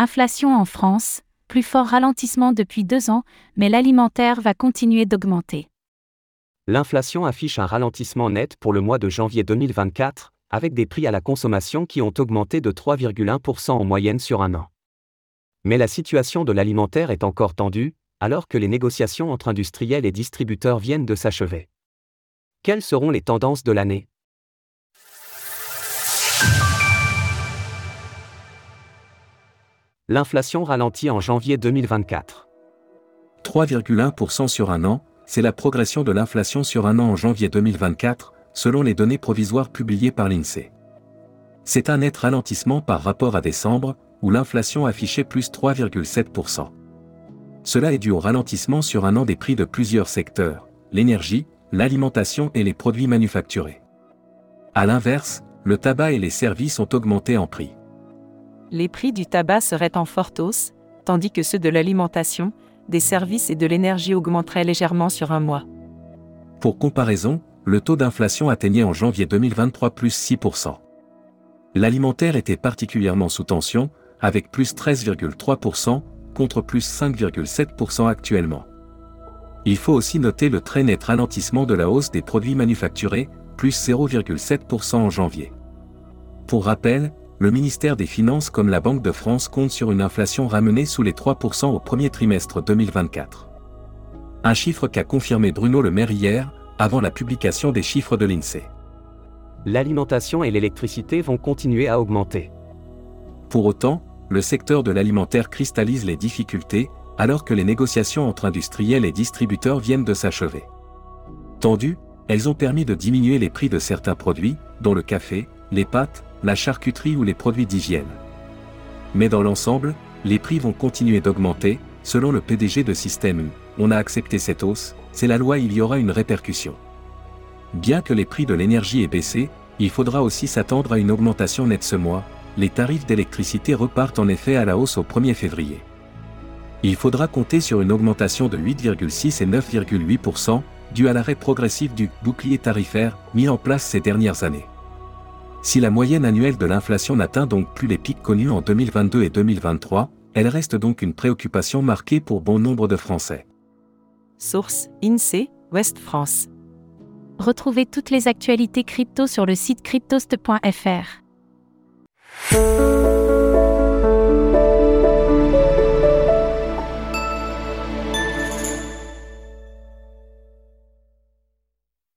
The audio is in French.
Inflation en France, plus fort ralentissement depuis deux ans, mais l'alimentaire va continuer d'augmenter. L'inflation affiche un ralentissement net pour le mois de janvier 2024, avec des prix à la consommation qui ont augmenté de 3,1% en moyenne sur un an. Mais la situation de l'alimentaire est encore tendue, alors que les négociations entre industriels et distributeurs viennent de s'achever. Quelles seront les tendances de l'année? L'inflation ralentit en janvier 2024. 3,1% sur un an, c'est la progression de l'inflation sur un an en janvier 2024, selon les données provisoires publiées par l'INSEE. C'est un net ralentissement par rapport à décembre, où l'inflation affichait plus 3,7%. Cela est dû au ralentissement sur un an des prix de plusieurs secteurs, l'énergie, l'alimentation et les produits manufacturés. A l'inverse, le tabac et les services ont augmenté en prix. Les prix du tabac seraient en forte hausse, tandis que ceux de l'alimentation, des services et de l'énergie augmenteraient légèrement sur un mois. Pour comparaison, le taux d'inflation atteignait en janvier 2023 plus 6%. L'alimentaire était particulièrement sous tension, avec plus 13,3% contre plus 5,7% actuellement. Il faut aussi noter le très net ralentissement de la hausse des produits manufacturés, plus 0,7% en janvier. Pour rappel, le ministère des Finances comme la Banque de France compte sur une inflation ramenée sous les 3% au premier trimestre 2024. Un chiffre qu'a confirmé Bruno Le Maire hier, avant la publication des chiffres de l'INSEE. L'alimentation et l'électricité vont continuer à augmenter. Pour autant, le secteur de l'alimentaire cristallise les difficultés, alors que les négociations entre industriels et distributeurs viennent de s'achever. Tendues, elles ont permis de diminuer les prix de certains produits, dont le café, les pâtes, la charcuterie ou les produits d'hygiène. Mais dans l'ensemble, les prix vont continuer d'augmenter, selon le PDG de Système. On a accepté cette hausse, c'est la loi, il y aura une répercussion. Bien que les prix de l'énergie aient baissé, il faudra aussi s'attendre à une augmentation nette ce mois, les tarifs d'électricité repartent en effet à la hausse au 1er février. Il faudra compter sur une augmentation de 8,6 et 9,8%, due à l'arrêt progressif du bouclier tarifaire mis en place ces dernières années. Si la moyenne annuelle de l'inflation n'atteint donc plus les pics connus en 2022 et 2023, elle reste donc une préoccupation marquée pour bon nombre de Français. Source INSEE, Ouest France. Retrouvez toutes les actualités crypto sur le site cryptost.fr.